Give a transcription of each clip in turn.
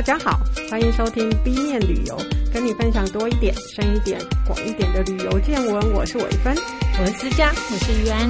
大家好，欢迎收听 B 面旅游，跟你分享多一点、深一点、广一点的旅游见闻。我是伟芬，我是思佳，我是于安。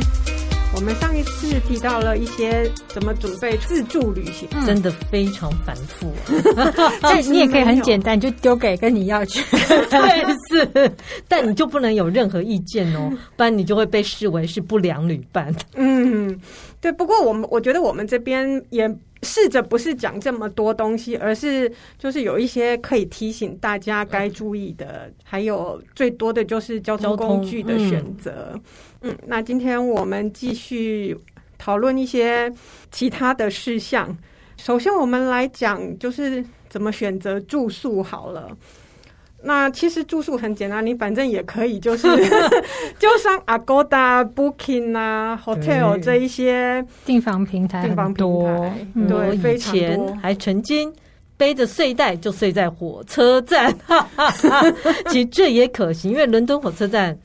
我们上一次提到了一些怎么准备自助旅行，嗯、真的非常繁复、啊。但你也可以很简单，就丢给跟你要去。对，是，但你就不能有任何意见哦，不然你就会被视为是不良旅伴。嗯，对。不过我们我觉得我们这边也试着不是讲这么多东西，而是就是有一些可以提醒大家该注意的，嗯、还有最多的就是交通工具的选择。嗯，那今天我们继续讨论一些其他的事项。首先，我们来讲就是怎么选择住宿好了。那其实住宿很简单，你反正也可以就是 就上 Agoda、Booking 啊、Hotel 这一些订房平台，订房平台，对，非常多。以前还曾经背着睡袋就睡在火车站，其实这也可行，因为伦敦火车站。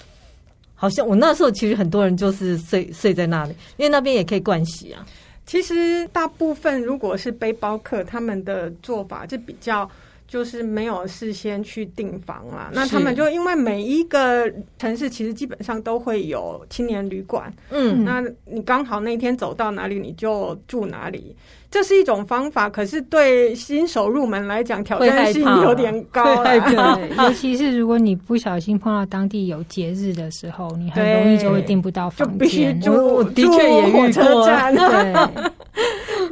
好像我那时候其实很多人就是睡睡在那里，因为那边也可以盥洗啊。其实大部分如果是背包客，他们的做法就比较就是没有事先去订房啦。那他们就因为每一个城市其实基本上都会有青年旅馆，嗯，那你刚好那天走到哪里你就住哪里。这是一种方法，可是对新手入门来讲，挑战性有点高。对，尤其是如果你不小心碰到当地有节日的时候，你很容易就会订不到房间。就必住，我的确也遇过。对，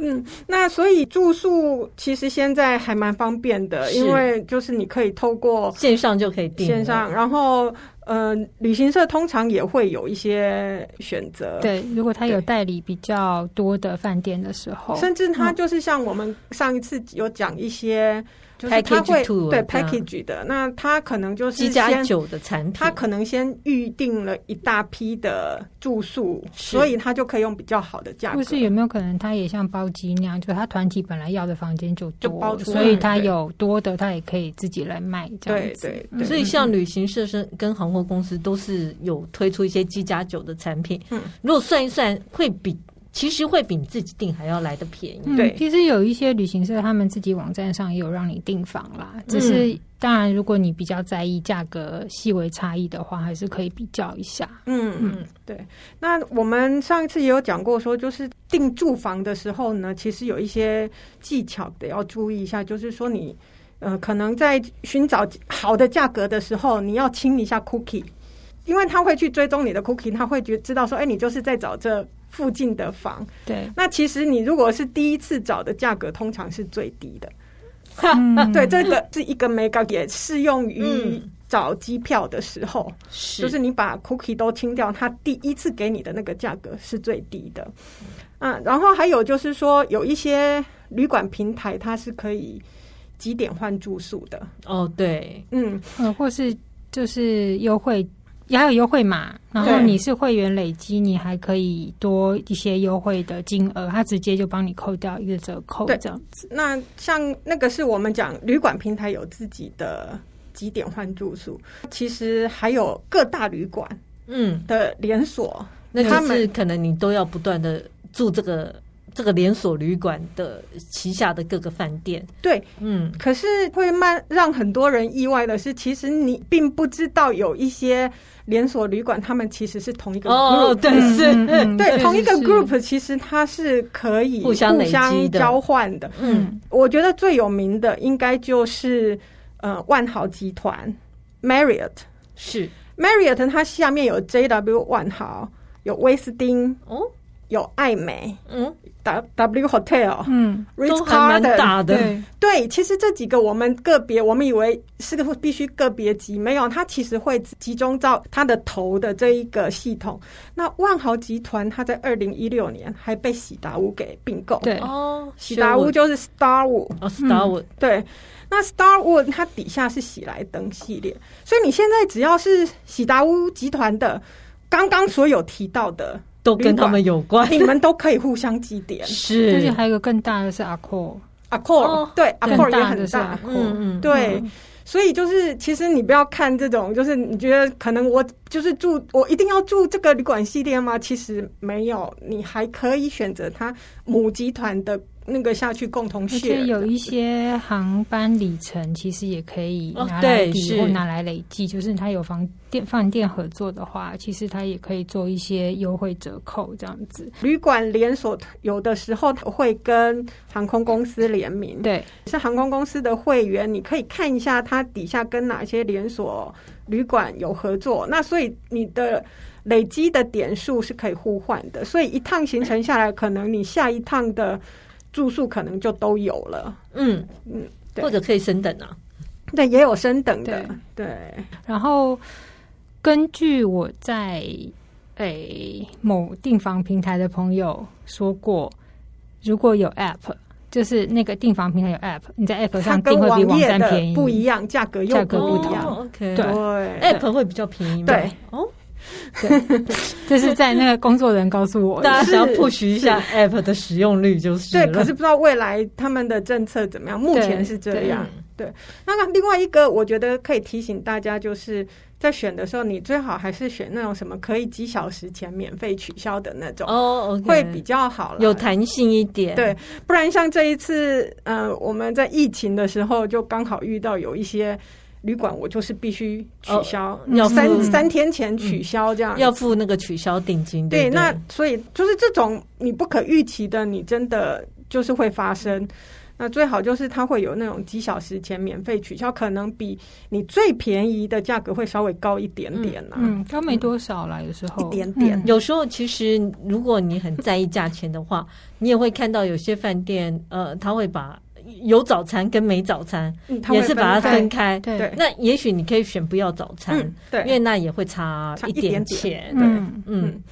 嗯，那所以住宿其实现在还蛮方便的，因为就是你可以透过线上就可以订，线上，然后。呃，旅行社通常也会有一些选择。对，如果他有代理比较多的饭店的时候，甚至他就是像我们上一次有讲一些。就是他会对 package 的，那他可能就是机加酒的产品，他可能先预定了一大批的住宿，所以他就可以用比较好的价格。或是有没有可能他也像包机那样，就他团体本来要的房间就就包出来，所以他有多的，他也可以自己来卖这样子。对对，对，所以像旅行社是跟航空公司都是有推出一些机加酒的产品。嗯，如果算一算，会比。其实会比你自己订还要来得便宜。嗯。对，其实有一些旅行社，他们自己网站上也有让你订房啦。只是当然，如果你比较在意价格细微差异的话，还是可以比较一下。嗯嗯，对。那我们上一次也有讲过，说就是订住房的时候呢，其实有一些技巧得要注意一下，就是说你呃，可能在寻找好的价格的时候，你要清一下 cookie，因为他会去追踪你的 cookie，他会觉知道说，哎，你就是在找这。附近的房，对，那其实你如果是第一次找的价格，通常是最低的。嗯、对，这个是一个眉角，也适用于找机票的时候，是、嗯，就是你把 cookie 都清掉，他第一次给你的那个价格是最低的。嗯，然后还有就是说，有一些旅馆平台，它是可以几点换住宿的。哦，对，嗯，呃，或是就是优惠。也还有优惠码，然后你是会员累积，你还可以多一些优惠的金额，他直接就帮你扣掉一个折扣，这样子。那像那个是我们讲旅馆平台有自己的几点换住宿，其实还有各大旅馆嗯的连锁，那他们可能你都要不断的住这个。这个连锁旅馆的旗下的各个饭店，对，嗯，可是会慢让很多人意外的是，其实你并不知道有一些连锁旅馆，他们其实是同一个 group，哦，对，是，嗯、对，同一个 group，其实它是可以互相交换的。嗯，我觉得最有名的应该就是呃万豪集团 Marriott，是。Marriott，它下面有 JW 万豪，有威斯汀，哦，有艾美，嗯。W Hotel，嗯，都还蛮大的。对，对，其实这几个我们个别，我们以为是个必须个别级，没有，它其实会集中到它的头的这一个系统。那万豪集团，它在二零一六年还被喜达屋给并购。对哦，喜达屋就是 Starwood 哦，Starwood、嗯。对，那 Starwood 它底下是喜来登系列，所以你现在只要是喜达屋集团的，刚刚所有提到的。都跟他们有关，你们都可以互相积点。是，而且还有一个更大的是 Accor，Accor，对，Accor 也很大。嗯嗯，对，所以就是其实你不要看这种，就是你觉得可能我就是住，我一定要住这个旅馆系列吗？其实没有，你还可以选择它母集团的那个下去共同 share。而且有一些航班里程，其实也可以拿来抵或拿来累计，就是他有房店饭店合作的话，其实他也可以做一些优惠折扣这样子。旅馆连锁有的时候会跟航空公司联名，对，是航空公司的会员，你可以看一下它底下跟哪些连锁旅馆有合作。那所以你的。累积的点数是可以互换的，所以一趟行程下来，可能你下一趟的住宿可能就都有了。嗯嗯，或者可以升等啊，对，也有升等的。对，对然后根据我在诶、欸、某订房平台的朋友说过，如果有 App，就是那个订房平台有 App，你在 App 上订会比网站便宜，不一样，价格又价格不一样。哦、OK，对，App 会比较便宜。对，哦。对，就是在那个工作人告诉我，大家想要 push 一下 app 的使用率，就是对。可是不知道未来他们的政策怎么样，目前是这样。对，对，那个另外一个，我觉得可以提醒大家，就是在选的时候，你最好还是选那种什么可以几小时前免费取消的那种会比较好了，有弹性一点。对，不然像这一次，呃，我们在疫情的时候就刚好遇到有一些。旅馆我就是必须取消，要、哦、三三天前取消这样、嗯，要付那个取消定金。对，对，对，那所以就是这种你不可预期的，你真的就是会发生。那最好就是它会有那种几小时前免费取消，可能比你最便宜的价格会稍微高一点点啦。嗯，高没多少啦，有时候一点点。嗯、有时候其实如果你很在意价钱的话，你也会看到有些饭店，呃，他会把。有早餐跟没早餐，嗯、也是把它分开。对，那也许你可以选不要早餐，嗯、对，因为那也会差一点钱。嗯，嗯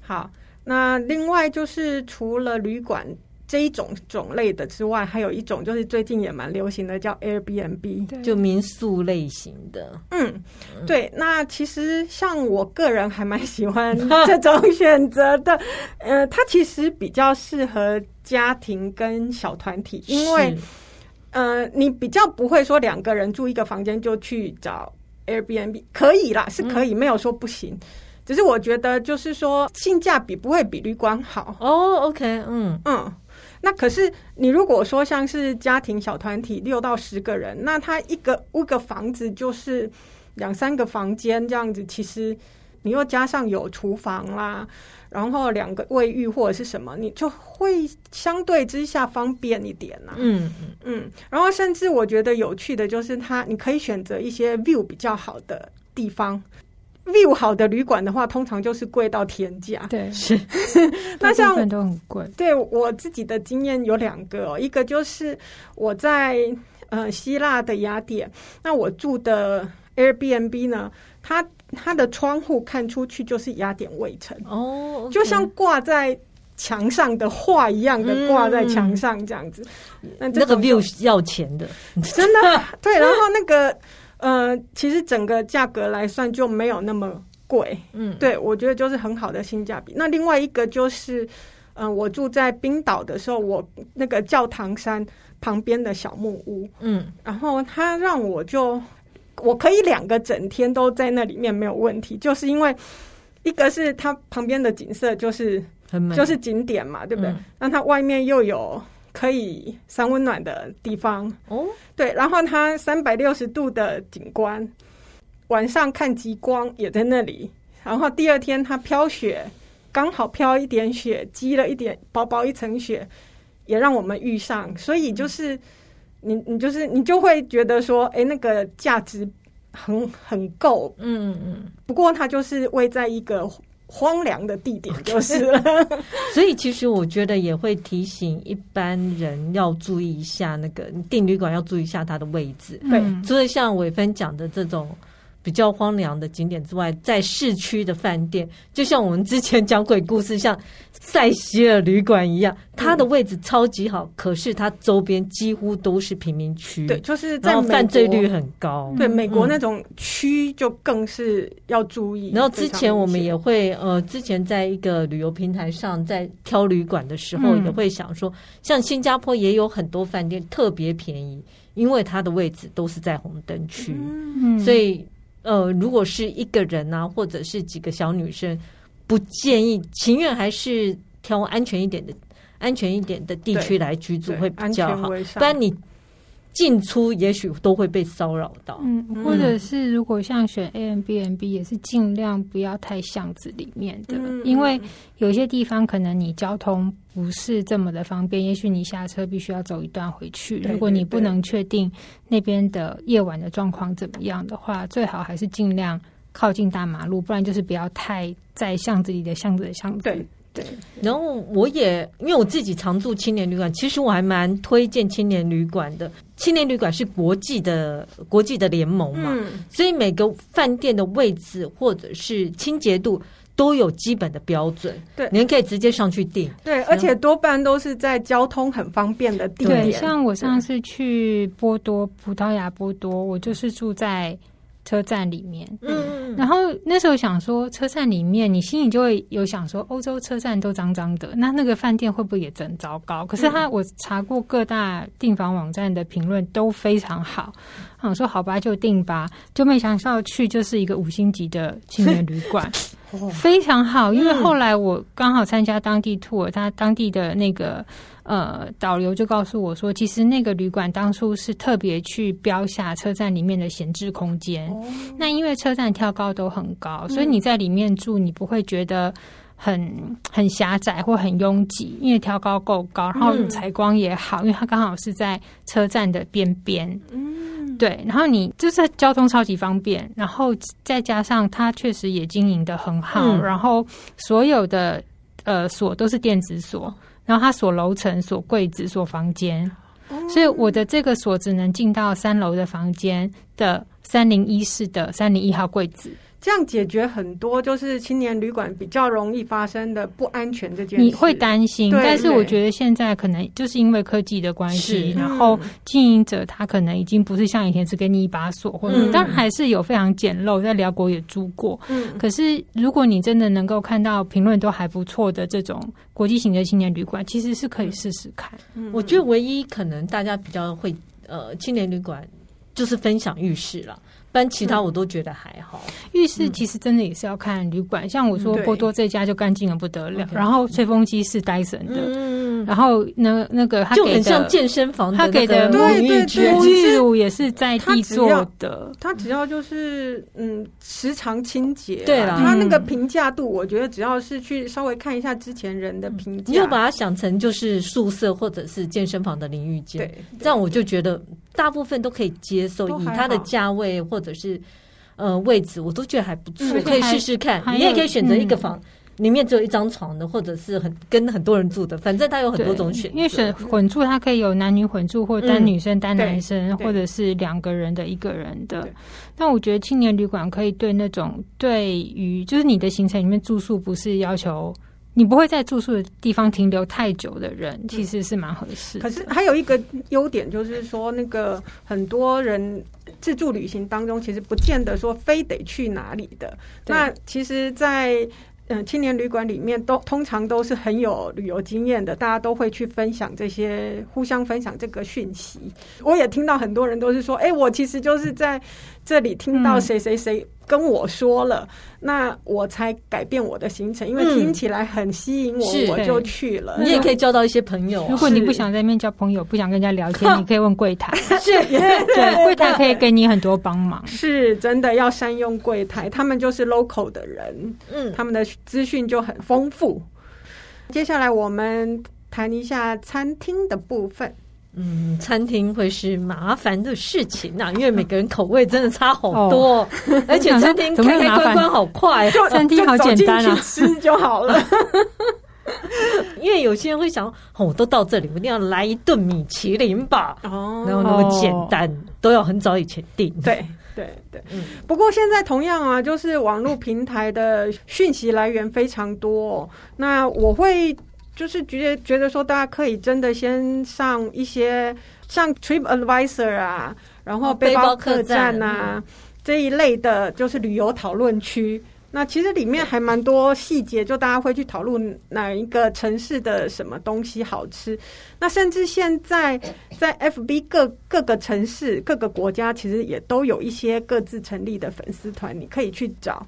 好。那另外就是除了旅馆这一种种类的之外，还有一种就是最近也蛮流行的，叫 Airbnb，就民宿类型的。嗯，对。那其实像我个人还蛮喜欢这种选择的。呃，它其实比较适合。家庭跟小团体，因为，呃，你比较不会说两个人住一个房间就去找 Airbnb，可以啦，是可以，没有说不行，嗯、只是我觉得就是说性价比不会比旅馆好。哦，OK，嗯嗯，那可是你如果说像是家庭小团体六到十个人，那他一个屋个房子就是两三个房间这样子，其实你又加上有厨房啦。然后两个卫浴或者是什么，你就会相对之下方便一点呐、啊。嗯嗯，然后甚至我觉得有趣的就是它，你可以选择一些 view 比较好的地方。view 好的旅馆的话，通常就是贵到天价。对，是。那像都很贵。对我自己的经验有两个、哦，一个就是我在呃希腊的雅典，那我住的 Airbnb 呢，它。它的窗户看出去就是雅典卫城哦，oh, okay. 就像挂在墙上的画一样的挂在墙上这样子。嗯、那这个 view 要钱的，真的 对。然后那个呃，其实整个价格来算就没有那么贵。嗯，对，我觉得就是很好的性价比。那另外一个就是，嗯、呃，我住在冰岛的时候，我那个教堂山旁边的小木屋，嗯，然后他让我就。我可以两个整天都在那里面没有问题，就是因为一个是它旁边的景色就是很美，就是景点嘛，对不对？那、嗯、它外面又有可以三温暖的地方哦，对，然后它三百六十度的景观，晚上看极光也在那里，然后第二天它飘雪，刚好飘一点雪，积了一点薄薄一层雪，也让我们遇上，所以就是。嗯你你就是你就会觉得说，哎、欸，那个价值很很够，嗯嗯。不过它就是位在一个荒凉的地点，就是了。所以其实我觉得也会提醒一般人要注意一下那个订旅馆要注意一下它的位置。对，所以像伟芬讲的这种。比较荒凉的景点之外，在市区的饭店，就像我们之前讲鬼故事，像塞西尔旅馆一样，它的位置超级好，可是它周边几乎都是贫民区，对，就是在犯罪率很高。对，美国那种区就更是要注意。然后之前我们也会，呃，之前在一个旅游平台上，在挑旅馆的时候，也会想说，像新加坡也有很多饭店特别便宜，因为它的位置都是在红灯区，嗯，所以。呃，如果是一个人啊，或者是几个小女生，不建议，情愿还是挑安全一点的安全一点的地区来居住会比较好，不然你。进出也许都会被骚扰到，嗯，或者是如果像选 Airbnb 也是尽量不要太巷子里面的，嗯、因为有些地方可能你交通不是这么的方便，也许你下车必须要走一段回去。对对对，如果你不能确定那边的夜晚的状况怎么样的话，最好还是尽量靠近大马路，不然就是不要太在巷子里的巷子的巷子。对。对，然后我也因为我自己常住青年旅馆，其实我还蛮推荐青年旅馆的。青年旅馆是国际的国际的联盟嘛，嗯、所以每个饭店的位置或者是清洁度都有基本的标准。对，您可以直接上去订。对，而且多半都是在交通很方便的地点。对，像我上次去波多，葡萄牙波多，我就是住在。车站里面，嗯，然后那时候想说，车站里面，你心里就会有想说，欧洲车站都脏脏的，那那个饭店会不会也真糟糕？可是他，我查过各大订房网站的评论都非常好，我说好吧，就订吧，就没想到去就是一个五星级的青年旅馆，非常好。因为后来我刚好参加当地 tour，他当地的那个。呃，导游就告诉我说，其实那个旅馆当初是特别去标下车站里面的闲置空间。哦、那因为车站跳高都很高，嗯、所以你在里面住，你不会觉得很很狭窄或很拥挤，因为挑高够高，然后采光也好，嗯、因为它刚好是在车站的边边。嗯，对，然后你就是交通超级方便，然后再加上它确实也经营的很好，嗯、然后所有的呃锁都是电子锁。然后它锁楼层、锁柜子、锁房间，所以我的这个锁只能进到三楼的房间的三零一室的三零一号柜子。这样解决很多就是青年旅馆比较容易发生的不安全这件事。你会担心，但是我觉得现在可能就是因为科技的关系，然后经营者他可能已经不是像以前只给你一把锁，或者、嗯、当然还是有非常简陋，在寮国也住过。嗯，可是如果你真的能够看到评论都还不错的这种国际型的青年旅馆，其实是可以试试看。嗯，我觉得唯一可能大家比较会呃青年旅馆就是分享浴室了。但其他我都觉得还好。浴室其实真的也是要看旅馆，像我说波多这家就干净的不得了，然后吹风机是戴森的，然后那那个他就很像健身房，他给的沐浴沐浴乳也是在地做的，他只要就是嗯时常清洁，对了，他那个评价度，我觉得只要是去稍微看一下之前人的评价，你就把它想成就是宿舍或者是健身房的淋浴间，这样我就觉得大部分都可以接受，以它的价位或。者是呃位置，我都觉得还不错，可以试试看。你也可以选择一个房，里面只有一张床的，或者是很跟很多人住的，反正它有很多种选择。因为选混住，它可以有男女混住，或单女生单男生，或者是两个人的一个人的。但我觉得青年旅馆可以对那种对于就是你的行程里面住宿不是要求。你不会在住宿的地方停留太久的人，其实是蛮合适。可是还有一个优点，就是说那个很多人自助旅行当中，其实不见得说非得去哪里的。那其实，在嗯青年旅馆里面，都通常都是很有旅游经验的，大家都会去分享这些，互相分享这个讯息。我也听到很多人都是说，哎，我其实就是在这里听到谁谁谁。跟我说了，那我才改变我的行程，因为听起来很吸引我，嗯、我就去了。你也可以交到一些朋友。如果你不想在那边交朋友，不想跟人家聊天，你可以问柜台。是，对，柜台可以给你很多帮忙。是真的要善用柜台，他们就是 local 的人，嗯，他们的资讯就很丰富。接下来我们谈一下餐厅的部分。嗯，餐厅会是麻烦的事情呐、啊，因为每个人口味真的差好多，哦、而且餐厅开开关关好快，餐厅好简单啊，吃就好了。因为有些人会想，哦，我都到这里，我一定要来一顿米其林吧。哦，然后那么简单，哦、都要很早以前订。对对对，嗯。不过现在同样啊，就是网络平台的讯息来源非常多，那我会。就是觉得觉得说，大家可以真的先上一些像 Trip Advisor 啊，然后背包客栈啊这一类的，就是旅游讨论区。那其实里面还蛮多细节，就大家会去讨论哪一个城市的什么东西好吃。那甚至现在在 FB 各各个城市、各个国家，其实也都有一些各自成立的粉丝团，你可以去找。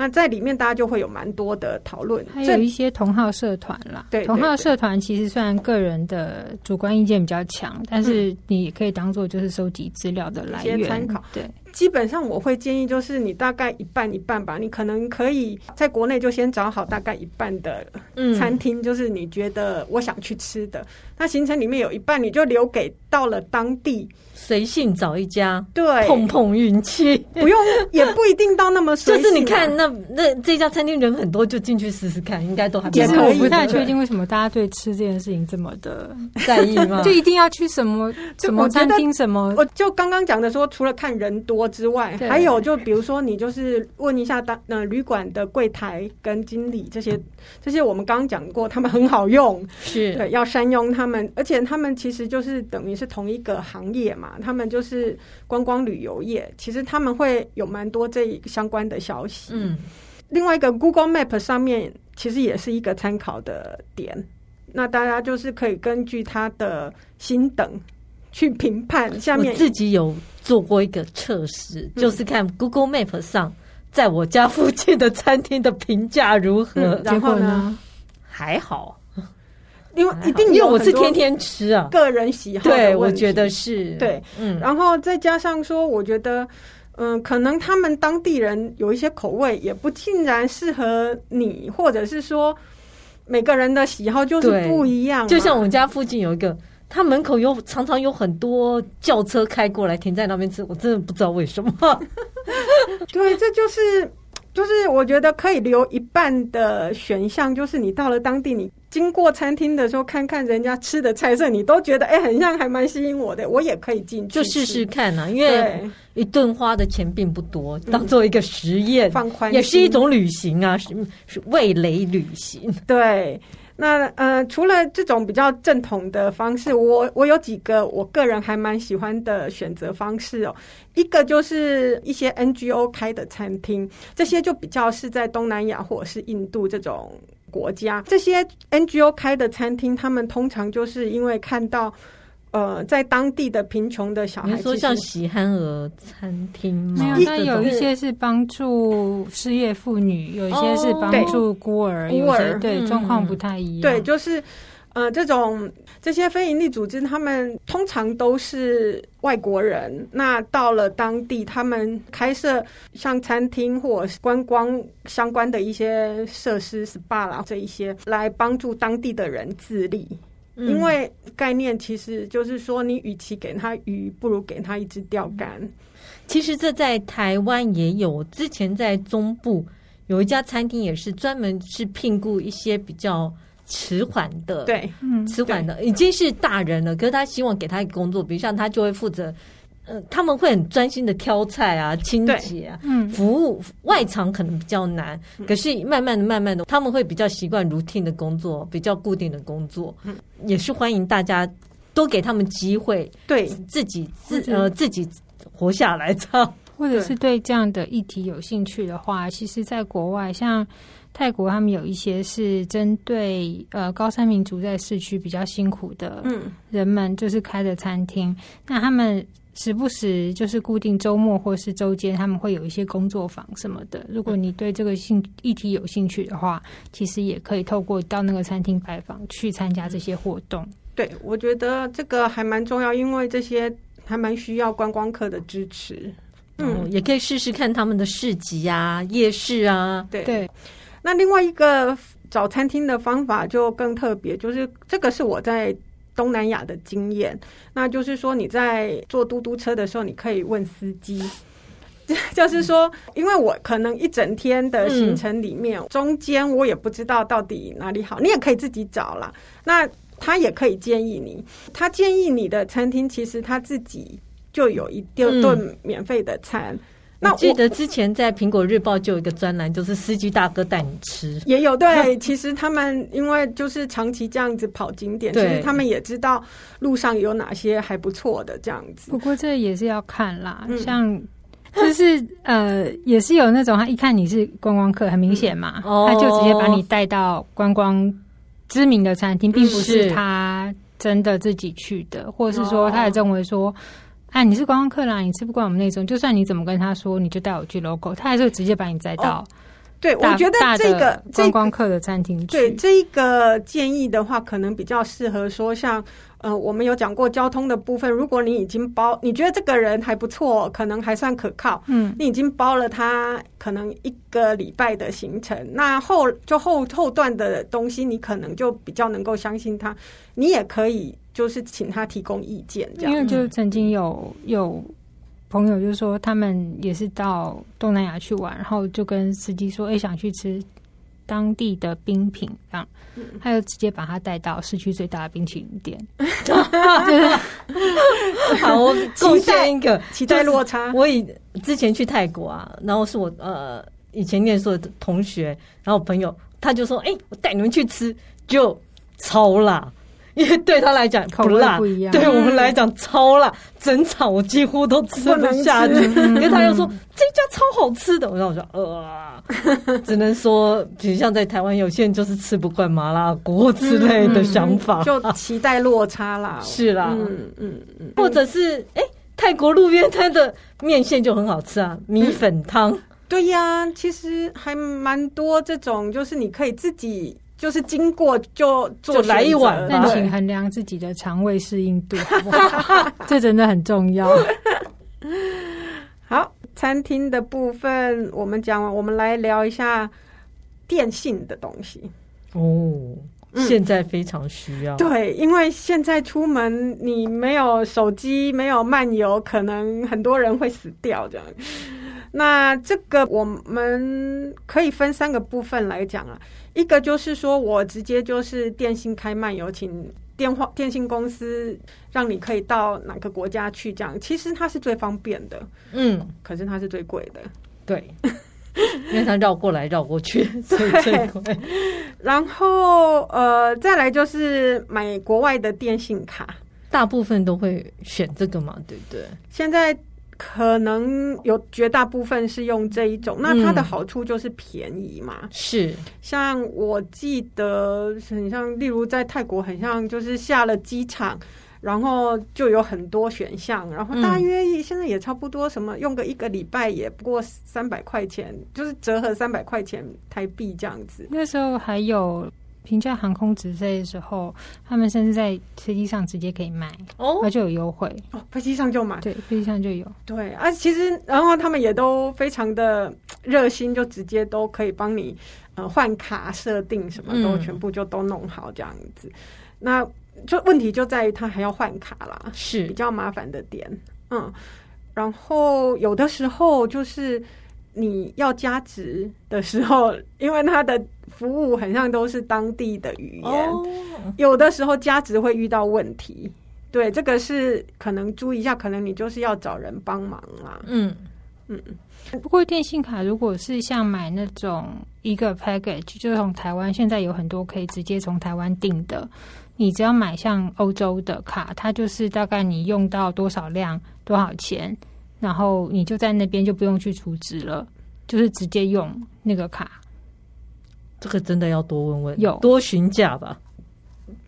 那在里面大家就会有蛮多的讨论，还有一些同号社团啦。对，同号社团其实虽然个人的主观意见比较强，但是你也可以当做就是收集资料的来源参考。对。基本上我会建议，就是你大概一半一半吧。你可能可以在国内就先找好大概一半的餐厅，就是你觉得我想去吃的。嗯、那行程里面有一半，你就留给到了当地，随性找一家，对，碰碰运气，不用也不一定到那么 随性、啊。就是你看那那这家餐厅人很多，就进去试试看，应该都还蛮可以。其实我不太确定为什么大家对吃这件事情这么的在意吗？就一定要去什么 什么餐厅什么？我就刚刚讲的说，除了看人多之外，还有就比如说你就是问一下当呃旅馆的柜台跟经理这些这些，我们刚刚讲过，他们很好用，是对，要善用他们，而且他们其实就是等于是同一个行业嘛。他们就是观光旅游业，其实他们会有蛮多这相关的消息。嗯，另外一个 Google Map 上面其实也是一个参考的点，那大家就是可以根据他的星等去评判。下面我自己有做过一个测试，嗯，就是看 Google Map 上在我家附近的餐厅的评价如何。嗯，然后呢，还好。因为一定，因为我是天天吃啊，个人喜好。对，我觉得是对，嗯，然后再加上说，我觉得，嗯，可能他们当地人有一些口味也不尽然适合你，或者是说每个人的喜好就是不一样。就像我们家附近有一个，他门口有常常有很多轿车开过来停在那边吃，我真的不知道为什么。对，这就是。就是我觉得可以留一半的选项，就是你到了当地，你经过餐厅的时候，看看人家吃的菜色，你都觉得哎、欸，很像，还蛮吸引我的，我也可以进去，就试试看啊。因为一顿花的钱并不多，当做一个实验，嗯、放宽也是一种旅行啊，是是味蕾旅行，对。那呃，除了这种比较正统的方式，我我有几个我个人还蛮喜欢的选择方式哦。一个就是一些 NGO 开的餐厅，这些就比较是在东南亚或者是印度这种国家，这些 NGO 开的餐厅，他们通常就是因为看到。呃，在当地的贫穷的小孩，你说像喜憨儿餐厅吗？没有，但有一些是帮助失业妇女，有一些是帮助孤儿，孤儿对状况不太一样。对，就是呃，这种这些非营利组织，他们通常都是外国人。那到了当地，他们开设像餐厅或者观光相关的一些设施，SPA 啦这一些，来帮助当地的人自立。因为概念其实就是说，你与其给他鱼，不如给他一支钓竿。其实这在台湾也有，之前在中部有一家餐厅，也是专门是聘雇一些比较迟缓的，对，嗯，迟缓的已经是大人了，可是他希望给他一个工作，比如像他就会负责。呃，他们会很专心的挑菜啊、清洁啊，嗯，服务外场可能比较难，嗯，可是慢慢的、慢慢的，他们会比较习惯 routine 的工作，比较固定的工作，嗯，也是欢迎大家多给他们机会，对。自己自呃自己活下来这样，或者是对这样的议题有兴趣的话，其实，在国外像泰国，他们有一些是针对呃高山民族在市区比较辛苦的嗯。人们，就是开的餐厅，嗯，那他们。时不时就是固定周末或是周间，他们会有一些工作坊什么的。如果你对这个兴议题有兴趣的话，其实也可以透过到那个餐厅拜访去参加这些活动。对，我觉得这个还蛮重要，因为这些还蛮需要观光客的支持。嗯，也可以试试看他们的市集啊、夜市啊。对对。那另外一个找餐厅的方法就更特别，就是这个是我在。东南亚的经验，那就是说你在坐嘟嘟车的时候，你可以问司机，就是说，因为我可能一整天的行程里面，中间我也不知道到底哪里好，你也可以自己找啦。那他也可以建议你，他建议你的餐厅，其实他自己就有一顿免费的餐。那我记得之前在苹果日报就有一个专栏，就是司机大哥带你吃，也有对。其实他们因为就是长期这样子跑景点，其实他们也知道路上有哪些还不错的这样子。不过这也是要看啦，嗯、像就是呃，也是有那种他一看你是观光客，很明显嘛、嗯，他就直接把你带到观光知名的餐厅，并不是他真的自己去的，或者是说他也认为说。哎，你是观光客啦，你吃不惯我们那种，就算你怎么跟他说，你就带我去 local，他还是会直接把你载到对，我觉得这个观光客的餐厅区，对这一个建议的话，可能比较适合说像。呃，我们有讲过交通的部分。如果你已经包，你觉得这个人还不错，可能还算可靠，嗯，你已经包了他可能一个礼拜的行程，那后就后后段的东西，你可能就比较能够相信他。你也可以就是请他提供意见，这样。因为就曾经有有朋友就是说，他们也是到东南亚去玩，然后就跟司机说，哎，想去吃。当地的冰品，这样，他就直接把他带到市区最大的冰淇淋店。好，我贡献一个期待落差。我以之前去泰国啊，然后是我呃以前念书的同学，然后我朋友他就说：“哎、欸，我带你们去吃，就超辣。”因为对他来讲不辣，不一样，对我们来讲超辣，整场我几乎都吃不下去。因为他又说这家超好吃的，然后我说呃，只能说，比如像在台湾，有些人就是吃不惯麻辣锅之类的想法，就期待落差啦。是啦，嗯嗯嗯，或者是哎，泰国路边摊的面线就很好吃啊，米粉汤。对呀，其实还蛮多这种，就是你可以自己。就是经过就做来一碗，但请衡量自己的肠胃适应度，好不好？这真的很重要。好，餐厅的部分我们讲完，我们来聊一下电信的东西。哦，现在非常需要。嗯，对，因为现在出门你没有手机，没有漫游，可能很多人会死掉这样。那这个我们可以分三个部分来讲啊。一个就是说，我直接就是电信开漫游，请电话电信公司让你可以到哪个国家去，这样其实它是最方便的，嗯，可是它是最贵的，对，因为它绕过来绕过去，所以最贵。然后呃，再来就是买国外的电信卡，大部分都会选这个嘛，对不对？现在。可能有绝大部分是用这一种，那它的好处就是便宜嘛。嗯、是，像我记得很像，例如在泰国，很像就是下了机场，然后就有很多选项，然后大约现在也差不多，什么用个一个礼拜也不过三百块钱，就是折合三百块钱台币这样子。那时候还有。平价航空直飞的时候，他们甚至在飞机上直接可以买哦，那就有优惠。哦，飞机上就买，对，飞机上就有，对啊，其实然后他们也都非常的热心，就直接都可以帮你呃换卡设定，什么都全部就都弄好这样子。嗯、那就问题就在于他还要换卡啦，是。比较麻烦的点，嗯，然后有的时候就是。你要加值的时候，因为它的服务很像都是当地的语言，oh. 有的时候加值会遇到问题。对，这个是可能注意一下，可能你就是要找人帮忙啦。嗯嗯。不过电信卡如果是像买那种一个 package，就是从台湾现在有很多可以直接从台湾订的，你只要买像欧洲的卡，它就是大概你用到多少量多少钱。然后你就在那边就不用去储值了，就是直接用那个卡。这个真的要多问问，有多询价吧。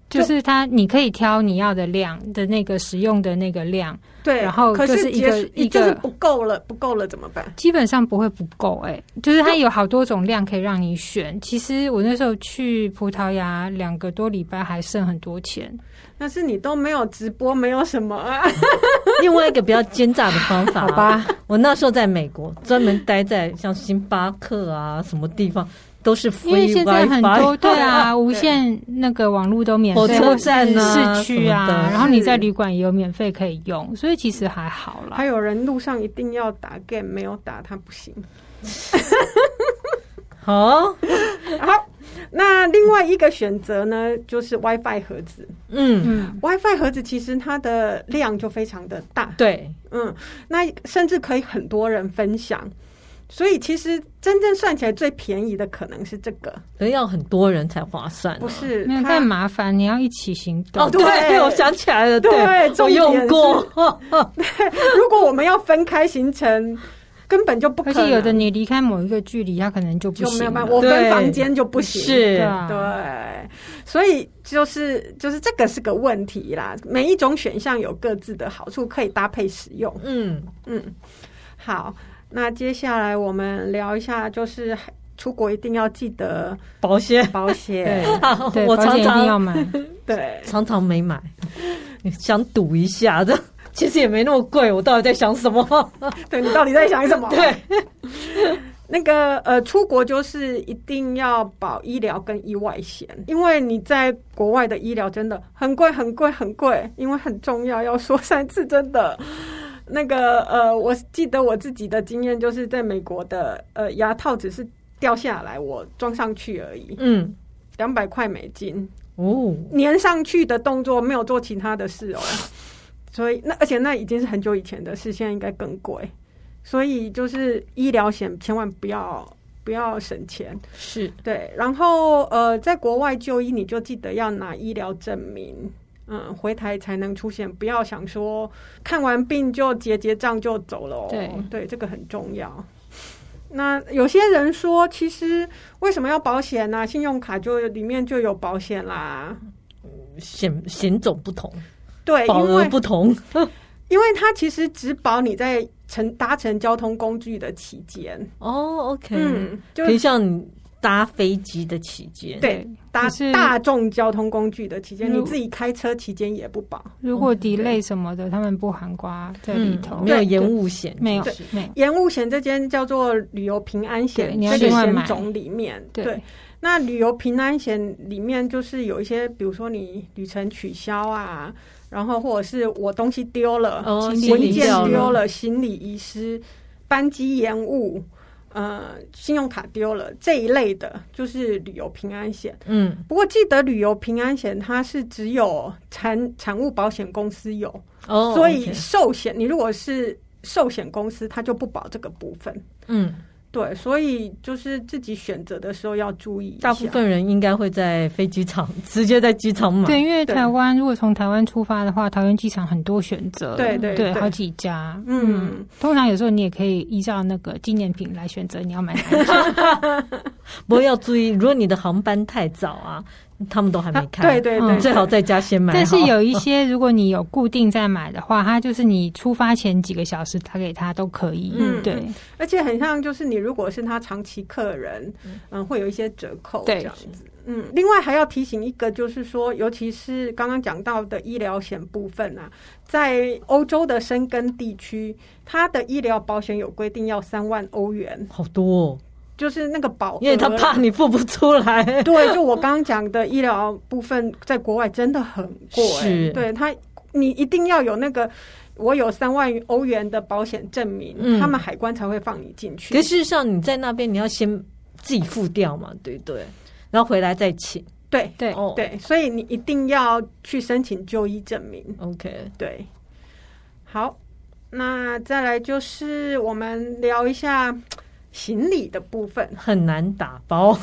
就是它，你可以挑你要的量的那个使用的那个量。对，然后就是一个一个不够了，不够了怎么办？基本上不会不够，哎，就是它有好多种量可以让你选。其实我那时候去葡萄牙两个多礼拜还剩很多钱。但是你都没有直播，没有什么啊。另外一个比较奸诈的方法，好吧？我那时候在美国，专门待在像星巴克啊什么地方，都是 free 因为现在很多对啊，无线那个网络都免费，火车站啊、市区啊，然后你在旅馆也有免费可以用，所以其实还好啦。还有人路上一定要打 game，没有打他不行。好，好。那另外一个选择呢，就是 WiFi 盒子。嗯嗯，WiFi 盒子其实它的量就非常的大。对，嗯，那甚至可以很多人分享。所以其实真正算起来最便宜的可能是这个，可能要很多人才划算啊。不是，那太麻烦，你要一起行动。哦，对，对，我想起来了，对，我用过。对，如果我们要分开行程。根本就不可能，而且有的你离开某一个距离，它可能就不行，就没有办法。我分房间就不行，是，对，所以就是就是这个是个问题啦。每一种选项有各自的好处，可以搭配使用。嗯。嗯，好，那接下来我们聊一下，就是出国一定要记得保险，保险，对，我常常要买，对，常常没买，想赌一下，这其实也没那么贵，我到底在想什么？对，你到底在想什么？对。那个呃，出国就是一定要保医疗跟意外险，因为你在国外的医疗真的很贵很贵很贵，因为很重要，要说三次真的。那个呃，我记得我自己的经验就是在美国的呃牙套只是掉下来，我装上去而已，嗯，两百块美金哦，粘上去的动作没有做其他的事哦，所以那而且那已经是很久以前的事，现在应该更贵。所以就是医疗险千万不要不要省钱，是对。然后呃，在国外就医你就记得要拿医疗证明，嗯，回台才能出险。不要想说看完病就结结账就走了。对对，这个很重要。那有些人说，其实为什么要保险呢？信用卡就里面就有保险啦，险险种不同，对，保额不同，因为它其实只保你在。乘搭乘交通工具的期间哦，OK，嗯，就可以像你搭飞机的期间，对，搭大众交通工具的期间，你自己开车期间也不保。如果 delay 什么的，他们不含瓜在里头，没有延误险，没有，没有延误险。这间叫做旅游平安险，这个险种里面，对，那旅游平安险里面就是有一些，比如说你旅程取消啊。然后，或者是我东西丢了，哦、文件丢了，行李遗失，班机延误，呃，信用卡丢了这一类的，就是旅游平安险。嗯，不过记得旅游平安险它是只有产产物保险公司有，哦，所以寿险你如果是寿险公司，它就不保这个部分。嗯。对，所以就是自己选择的时候要注意。大部分人应该会在飞机场直接在机场买。对，因为台湾如果从台湾出发的话，桃园机场很多选择。对对对，对，好几家。嗯，嗯，通常有时候你也可以依照那个纪念品来选择你要买哪一家。不过要注意，如果你的航班太早啊。他们都还没开，对对对，最好在家先买。但是有一些，如果你有固定在买的话，它就是你出发前几个小时打给他都可以。嗯，对，而且很像就是你如果是他长期客人，嗯，会有一些折扣这样子。嗯，另外还要提醒一个，就是说，尤其是刚刚讲到的医疗险部分啊，在欧洲的申根地区，它的医疗保险有规定要三万欧元，好多哦。就是那个保，因为他怕你付不出来。对，就我刚刚讲的医疗部分，在国外真的很贵。是，对他，你一定要有那个，我有三万欧元的保险证明，嗯，他们海关才会放你进去。可事实上，你在那边你要先自己付掉嘛，对不对，然后回来再请。对对对，所以你一定要去申请就医证明。OK，对。好，那再来就是我们聊一下。行李的部分很难打包，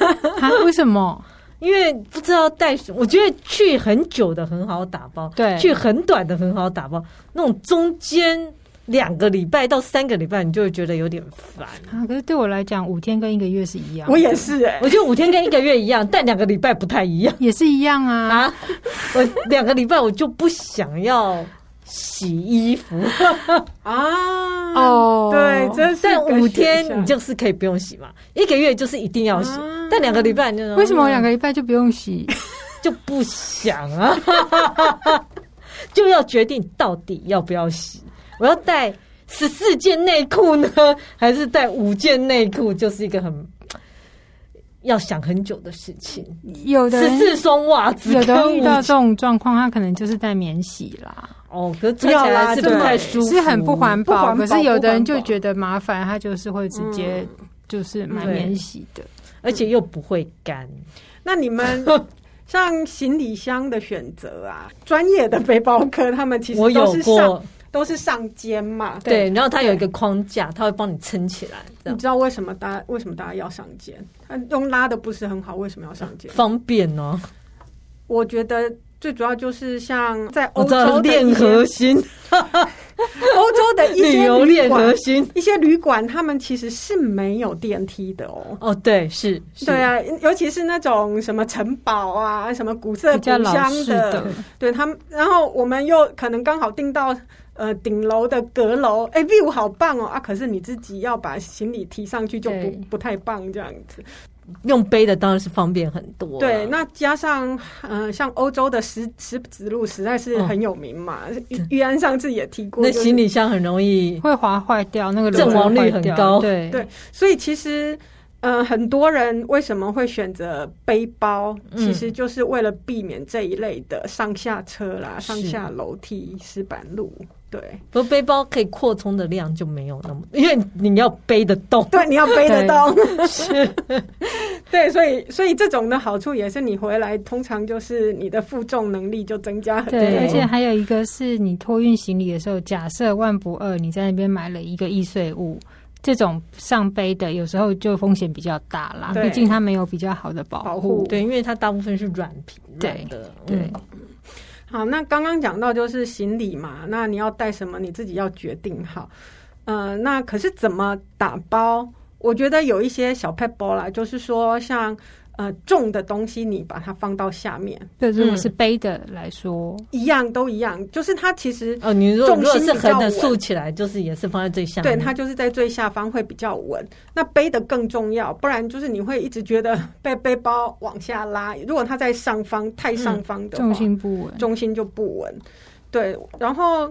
为什么？因为不知道带什么。我觉得去很久的很好打包，对，去很短的很好打包。那种中间两个礼拜到三个礼拜，你就会觉得有点烦啊。可是对我来讲，五天跟一个月是一样。我也是哎、欸，我觉得五天跟一个月一样，但两个礼拜不太一样，也是一样啊。啊，我两个礼拜我就不想要。洗衣服啊哦，对，这是但五天你就是可以不用洗嘛，一个月就是一定要洗，啊、但两个礼拜你就为什么两个礼拜就不用洗？就不想啊，就要决定到底要不要洗。我要带十四件内裤呢，还是带五件内裤？就是一个很要想很久的事情。有的十四双袜子，有的遇到这种状况，他可能就是带免洗啦。哦，可是穿起来是不太舒服，是很不环保。可是有的人就觉得麻烦，他就是会直接就是买免洗的，而且又不会干。那你们 像行李箱的选择啊，专业的背包客他们其实都是上都是上肩嘛，对，然后它有一个框架，它会帮你撑起来。你知道为什么大家为什么大家要上肩？他用拉的不是很好，为什么要上肩？方便呢？我觉得。最主要就是像在欧洲练核心，欧洲的一些练核心，一些旅馆他们其实是没有电梯的哦。哦，对，是，对啊，尤其是那种什么城堡啊，什么古色古香的，的对他们。然后我们又可能刚好订到呃顶楼的阁楼，哎，view 好棒哦啊！可是你自己要把行李提上去就不不太棒这样子。用背的当然是方便很多。对，那加上呃，像欧洲的石石子路实在是很有名嘛。玉、安上次也提过、就是，那行李箱很容易会划坏掉，那个阵亡率很高。对对，所以其实呃，很多人为什么会选择背包，其实就是为了避免这一类的上下车啦、上下楼梯、石板路。对，不过背包可以扩充的量就没有那么，因为你要背得动。对，你要背得动。是，对，所以所以这种的好处也是你回来通常就是你的负重能力就增加很多。对，而且还有一个是你托运行李的时候，假设万不二你在那边买了一个易碎物，这种上背的有时候就风险比较大啦。毕竟它没有比较好的保护。对，因为它大部分是软皮对的。对。对好，那刚刚讲到就是行李嘛，那你要带什么，你自己要决定好。呃，那可是怎么打包？我觉得有一些小配包啦，就是说像。呃，重的东西你把它放到下面。对，如果是背的来说，嗯、一样都一样，就是它其实呃，你如果是横的竖起来，就是也是放在最下面。对，它就是在最下方会比较稳。那背的更重要，不然就是你会一直觉得 背背包往下拉。如果它在上方太上方的话，重心不稳，重心就不稳。对，然后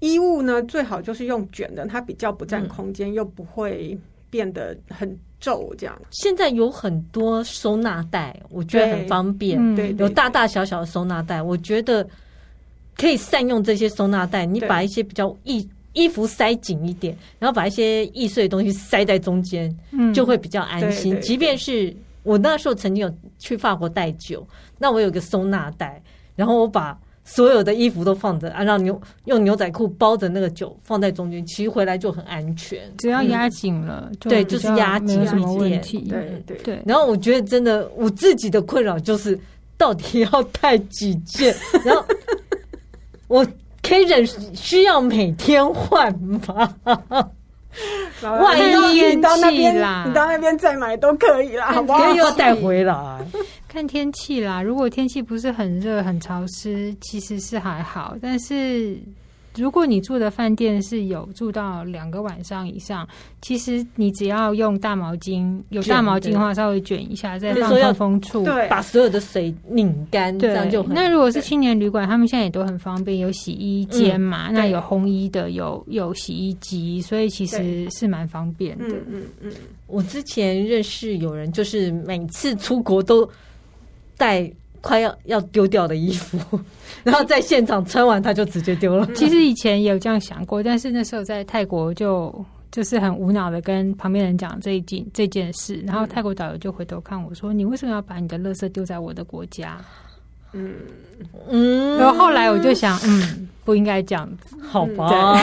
衣物呢，最好就是用卷的，它比较不占空间，嗯、又不会变得很。皱这样，现在有很多收纳袋，我觉得很方便。对，有大大小小的收纳袋，我觉得可以善用这些收纳袋。你把一些比较易衣服塞紧一点，然后把一些易碎的东西塞在中间，就会比较安心。即便是我那时候曾经有去法国带酒，那我有个收纳袋，然后我把。所有的衣服都放着，按照牛用牛仔裤包着那个酒放在中间，其实回来就很安全。只要压紧了，嗯、对，就是压紧没什么问题。对对对。然后我觉得真的，我自己的困扰就是到底要带几件，然后我可以忍，需要每天换吗？万一你到那边啦，你到那边再买都可以啦，好不好？可以又带回来。看天气啦，如果天气不是很热、很潮湿，其实是还好。但是如果你住的饭店是有住到两个晚上以上，其实你只要用大毛巾，有大毛巾的话，稍微卷一下，再放通风处，对，把所有的水拧干，这样就很。那如果是青年旅馆，他们现在也都很方便，有洗衣间嘛，嗯、那有烘衣的，有有洗衣机，所以其实是蛮方便的。嗯嗯嗯，我之前认识有人，就是每次出国都。带快要要丢掉的衣服，然后在现场穿完他就直接丢了。其实以前也有这样想过，但是那时候在泰国就就是很无脑的跟旁边人讲这一件这件事，然后泰国导游就回头看我说：“你为什么要把你的垃圾丢在我的国家？”嗯。嗯，然后后来我就想，嗯，不应该这样子，好吧。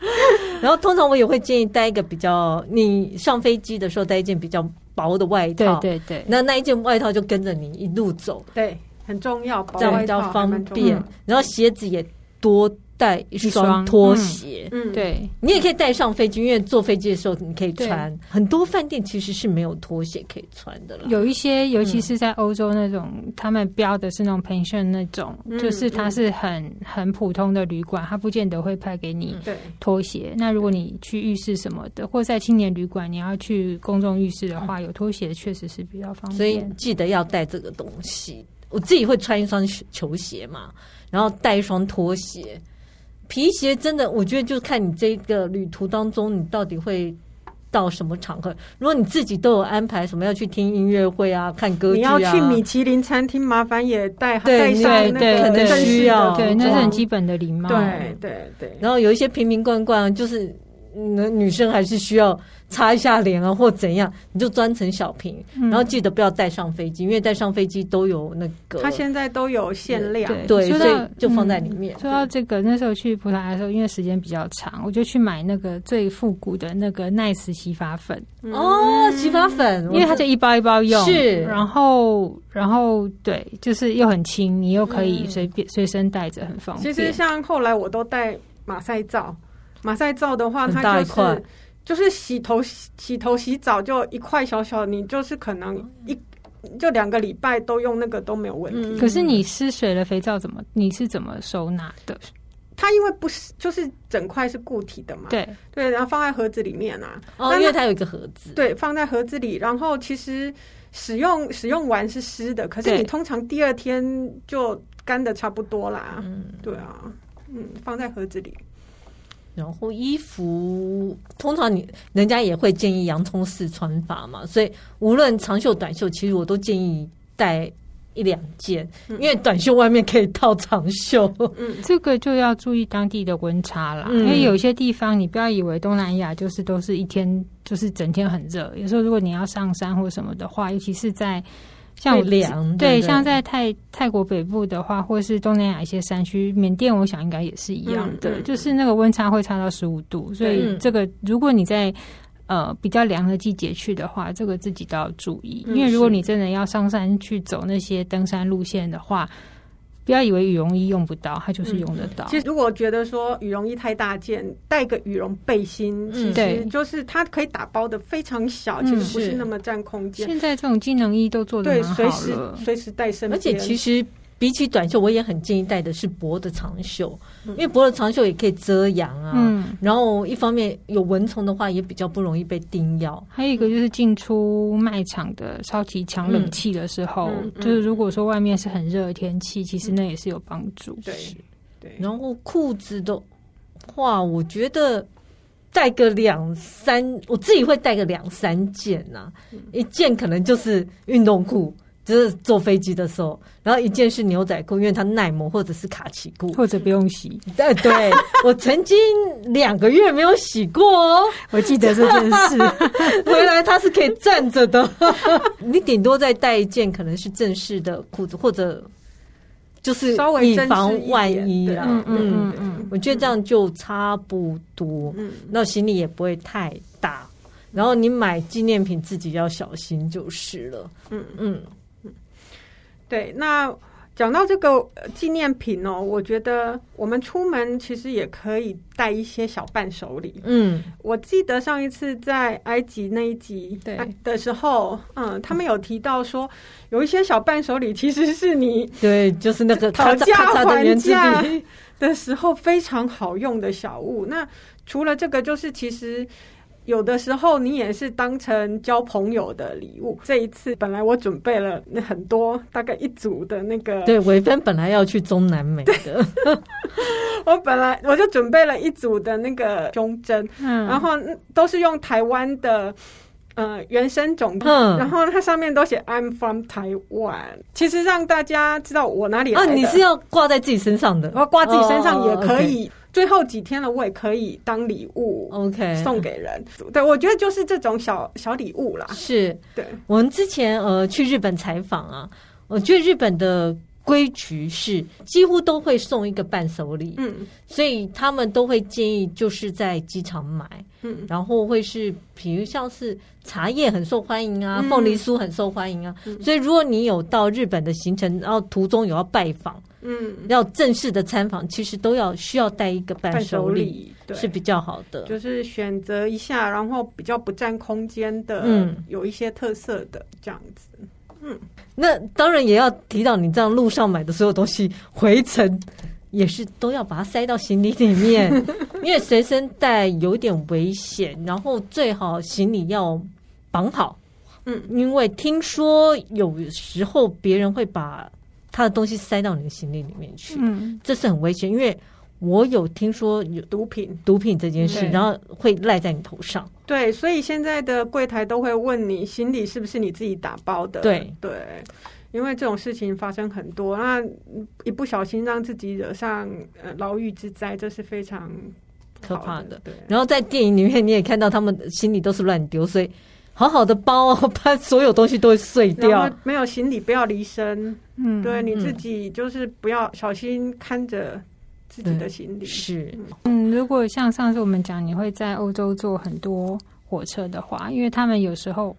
然后通常我也会建议带一个比较，你上飞机的时候带一件比较。薄的外套，对对对，那那一件外套就跟着你一路走，对，很重要，这样比较方便。然后鞋子也多。带一双拖鞋，嗯，对，你也可以带上飞机，因为坐飞机的时候你可以穿。很多饭店其实是没有拖鞋可以穿的了。有一些，尤其是在欧洲那种，他们标的是那种 pension 那种，就是它是很很普通的旅馆，它不见得会派给你拖鞋。那如果你去浴室什么的，或在青年旅馆，你要去公众浴室的话，有拖鞋确实是比较方便。所以记得要带这个东西。我自己会穿一双球鞋嘛，然后带一双拖鞋。皮鞋真的，我觉得就看你这个旅途当中，你到底会到什么场合。如果你自己都有安排什么要去听音乐会啊、看歌剧啊，你要去米其林餐厅，麻烦也带带上那可能需要，对，那是很基本的礼貌。对对对。然后有一些瓶瓶罐罐，就是那女生还是需要。擦一下脸啊，或怎样，你就装成小瓶，然后记得不要带上飞机，因为带上飞机都有那个。它现在都有限量，对，所以就放在里面。说到这个，那时候去葡萄牙的时候，因为时间比较长，我就去买那个最复古的那个奈斯洗发粉。哦，洗发粉，因为它就一包一包用，是，然后，然后对，就是又很轻，你又可以随便随身带着，很方便。其实像后来我都带马赛皂，马赛皂的话，它就是。就是洗头洗洗头洗澡就一块小小，你就是可能一就两个礼拜都用那个都没有问题。可是你湿水了肥皂怎么？你是怎么收纳的？它因为不是就是整块是固体的嘛，对对，然后放在盒子里面啊，哦，因为它有一个盒子，对，放在盒子里，然后其实使用使用完是湿的，可是你通常第二天就干的差不多啦，嗯，对啊，嗯，放在盒子里。然后衣服通常你人家也会建议洋葱式穿法嘛，所以无论长袖短袖，其实我都建议带一两件，因为短袖外面可以套长袖。嗯，这个就要注意当地的温差啦，嗯、因为有些地方你不要以为东南亚就是都是一天就是整天很热，有时候如果你要上山或什么的话，尤其是在。像凉对，像在泰泰国北部的话，或是东南亚一些山区，缅甸我想应该也是一样的，嗯、就是那个温差会差到十五度，所以这个如果你在呃比较凉的季节去的话，这个自己都要注意，因为如果你真的要上山去走那些登山路线的话。不要以为羽绒衣用不到，它就是用得到。嗯、其实如果觉得说羽绒衣太大件，带个羽绒背心，其实就是它可以打包的非常小，嗯、其实不是那么占空间。现在这种机能衣都做得蛮好了，随时随时带身边，而且其实。比起短袖，我也很建议戴的是薄的长袖，因为薄的长袖也可以遮阳啊。嗯，然后一方面有蚊虫的话，也比较不容易被叮咬。还有一个就是进出卖场的超级强冷气的时候，嗯、就是如果说外面是很热的天气，其实那也是有帮助。对对。然后裤子的话，我觉得带个两三，我自己会带个两三件呐、啊，一件可能就是运动裤。就是坐飞机的时候，然后一件是牛仔裤，因为它耐磨，或者是卡其裤，或者不用洗。对对，我曾经两个月没有洗过哦，我记得这件事。回来它是可以站着的，你顶多再带一件可能是正式的裤子，或者就是以防万一啦。嗯嗯嗯，嗯我觉得这样就差不多。嗯，那行李也不会太大，然后你买纪念品自己要小心就是了。嗯嗯。对，那讲到这个纪念品哦，我觉得我们出门其实也可以带一些小伴手礼。嗯，我记得上一次在埃及那一集对的时候，嗯，他们有提到说，有一些小伴手礼其实是你 对，就是那个讨价还价的时候非常好用的小物。那除了这个，就是其实。有的时候你也是当成交朋友的礼物。这一次本来我准备了很多，大概一组的那个。对，伟芬本来要去中南美的，我本来我就准备了一组的那个胸针，嗯，然后都是用台湾的呃原生种，嗯，然后它上面都写 I'm from Taiwan，其实让大家知道我哪里来的。啊，你是要挂在自己身上的，我挂自己身上也可以。Oh. 最后几天了，我也可以当礼物，OK，送给人。对，我觉得就是这种小小礼物啦。是，对。我们之前呃去日本采访啊，我觉得日本的规矩是几乎都会送一个伴手礼，嗯，所以他们都会建议就是在机场买，嗯，然后会是比如像是茶叶很受欢迎啊，凤梨酥很受欢迎啊，嗯，所以如果你有到日本的行程，然后途中有要拜访。嗯，要正式的参访，其实都要需要带一个伴手礼，对，是比较好的。就是选择一下，然后比较不占空间的，嗯，有一些特色的这样子。嗯，那当然也要提到，你这样路上买的所有东西，回程也是都要把它塞到行李里面，因为随身带有点危险，然后最好行李要绑好。嗯，因为听说有时候别人会把。他的东西塞到你的行李里面去，嗯，这是很危险，因为我有听说有毒品，毒品这件事，然后会赖在你头上。对，所以现在的柜台都会问你行李是不是你自己打包的。对对，因为这种事情发生很多，那一不小心让自己惹上呃牢狱之灾，这是非常可怕的。对，然后在电影里面你也看到他们行李都是乱丢，所以好好的包，把所有东西都会碎掉。没有行李不要离身。嗯，对，你自己就是不要小心看着自己的行李。是，嗯，如果像上次我们讲，你会在欧洲坐很多火车的话，因为他们有时候，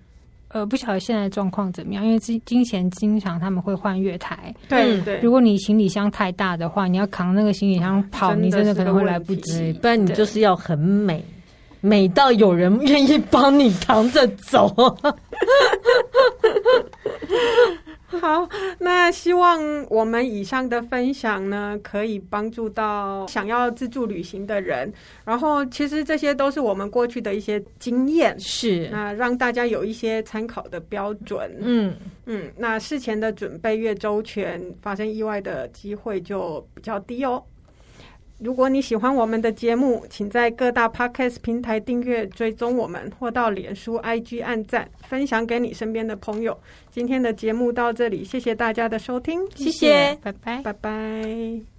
呃，不晓得现在状况怎么样，因为之之前经常他们会换月台。对对，如果你行李箱太大的话，你要扛那个行李箱跑，你真的可能会来不及。不然你就是要很美，美到有人愿意帮你扛着走。好，那希望我们以上的分享呢，可以帮助到想要自助旅行的人。然后，其实这些都是我们过去的一些经验，是那让大家有一些参考的标准。嗯嗯，那事前的准备越周全，发生意外的机会就比较低哦。如果你喜欢我们的节目，请在各大 Podcast 平台订阅、追踪我们，或到脸书、IG 按赞，分享给你身边的朋友。今天的节目到这里，谢谢大家的收听，谢谢，拜拜，拜拜。